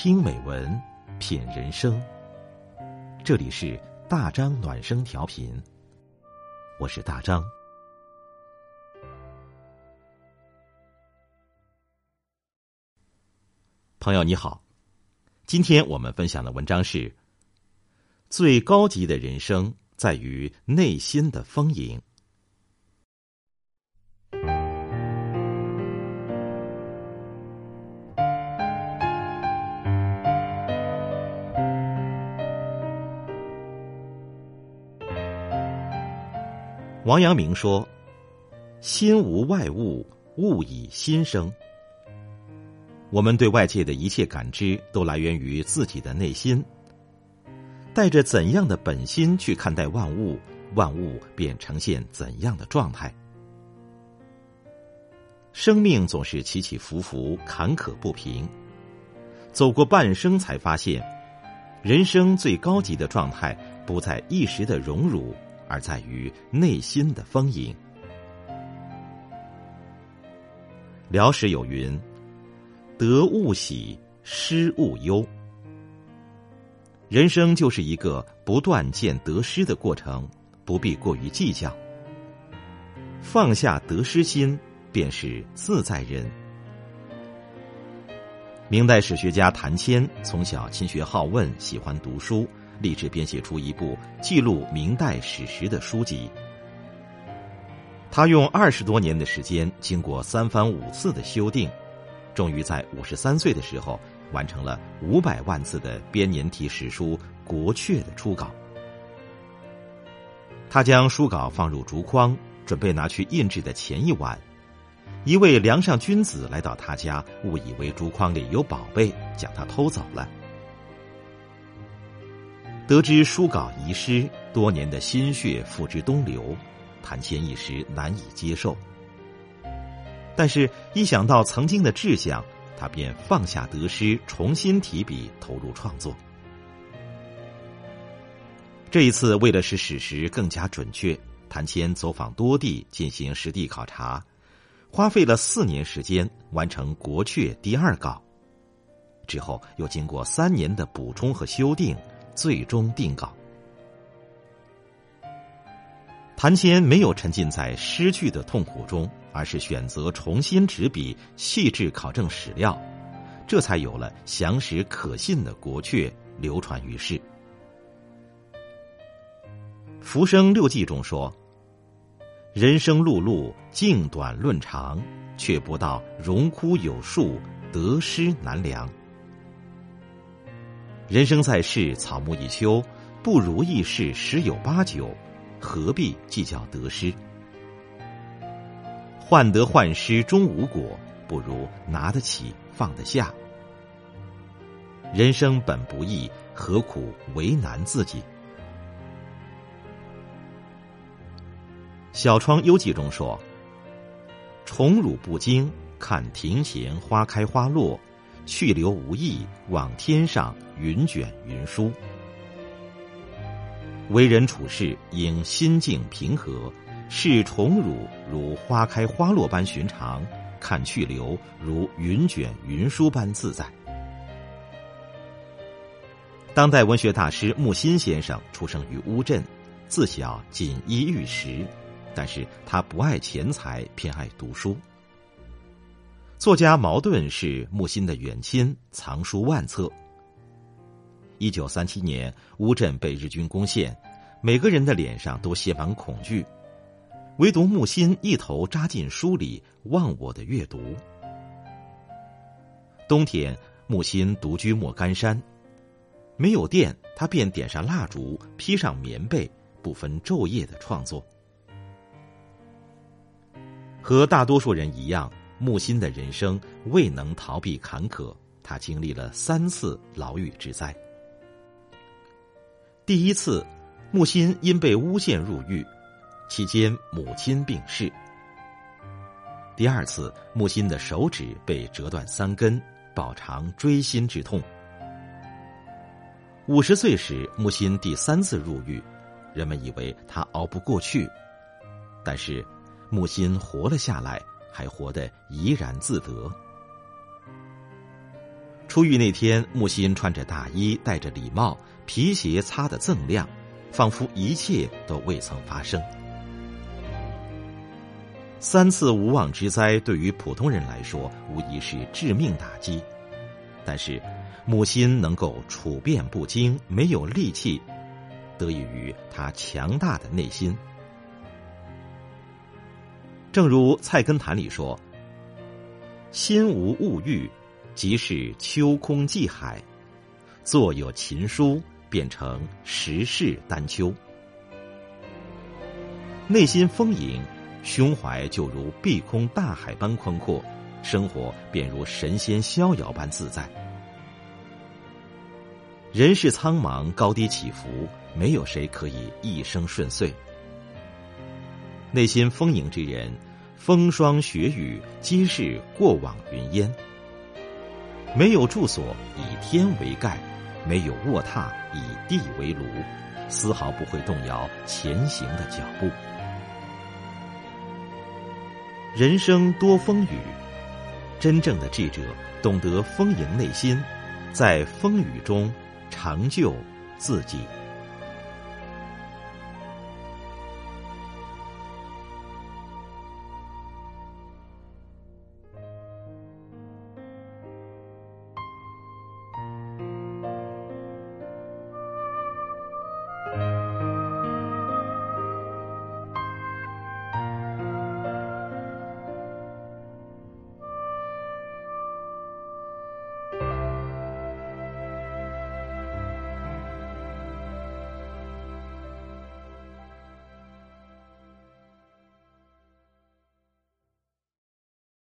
听美文，品人生。这里是大张暖声调频，我是大张。朋友你好，今天我们分享的文章是：最高级的人生在于内心的丰盈。王阳明说：“心无外物，物以心生。”我们对外界的一切感知都来源于自己的内心。带着怎样的本心去看待万物，万物便呈现怎样的状态。生命总是起起伏伏，坎坷不平。走过半生，才发现，人生最高级的状态不在一时的荣辱。而在于内心的丰盈。辽史有云：“得勿喜，失勿忧。”人生就是一个不断见得失的过程，不必过于计较。放下得失心，便是自在人。明代史学家谭谦从小勤学好问，喜欢读书。立志编写出一部记录明代史实的书籍。他用二十多年的时间，经过三番五次的修订，终于在五十三岁的时候完成了五百万字的编年体史书《国阙》的初稿。他将书稿放入竹筐，准备拿去印制的前一晚，一位梁上君子来到他家，误以为竹筐里有宝贝，将他偷走了。得知书稿遗失，多年的心血付之东流，谭谦一时难以接受。但是，一想到曾经的志向，他便放下得失，重新提笔投入创作。这一次，为了使史实更加准确，谭谦走访多地进行实地考察，花费了四年时间完成《国阙》第二稿，之后又经过三年的补充和修订。最终定稿。谭谦没有沉浸在失去的痛苦中，而是选择重新执笔，细致考证史料，这才有了详实可信的《国阙》流传于世。《浮生六记》中说：“人生碌碌，静短论长，却不到荣枯有数，得失难量。”人生在世，草木一秋，不如意事十有八九，何必计较得失？患得患失终无果，不如拿得起放得下。人生本不易，何苦为难自己？《小窗幽记》中说：“宠辱不惊，看庭前花开花落。”去留无意，望天上云卷云舒。为人处事应心境平和，视宠辱如花开花落般寻常，看去留如云卷云舒般自在。当代文学大师木心先生出生于乌镇，自小锦衣玉食，但是他不爱钱财，偏爱读书。作家茅盾是木心的远亲，藏书万册。一九三七年，乌镇被日军攻陷，每个人的脸上都写满恐惧，唯独木心一头扎进书里，忘我的阅读。冬天，木心独居莫干山，没有电，他便点上蜡烛，披上棉被，不分昼夜的创作。和大多数人一样。木心的人生未能逃避坎坷，他经历了三次牢狱之灾。第一次，木心因被诬陷入狱，期间母亲病逝。第二次，木心的手指被折断三根，饱尝锥心之痛。五十岁时，木心第三次入狱，人们以为他熬不过去，但是木心活了下来。还活得怡然自得。出狱那天，木心穿着大衣，戴着礼帽，皮鞋擦得锃亮，仿佛一切都未曾发生。三次无妄之灾对于普通人来说无疑是致命打击，但是木心能够处变不惊，没有戾气，得益于他强大的内心。正如《菜根谭》里说：“心无物欲，即是秋空寂海；坐有琴书，变成十世丹丘。”内心丰盈。胸怀就如碧空大海般宽阔，生活便如神仙逍遥般自在。人世苍茫，高低起伏，没有谁可以一生顺遂。内心丰盈之人，风霜雪雨皆是过往云烟。没有住所，以天为盖；没有卧榻，以地为炉，丝毫不会动摇前行的脚步。人生多风雨，真正的智者懂得丰盈内心，在风雨中成就自己。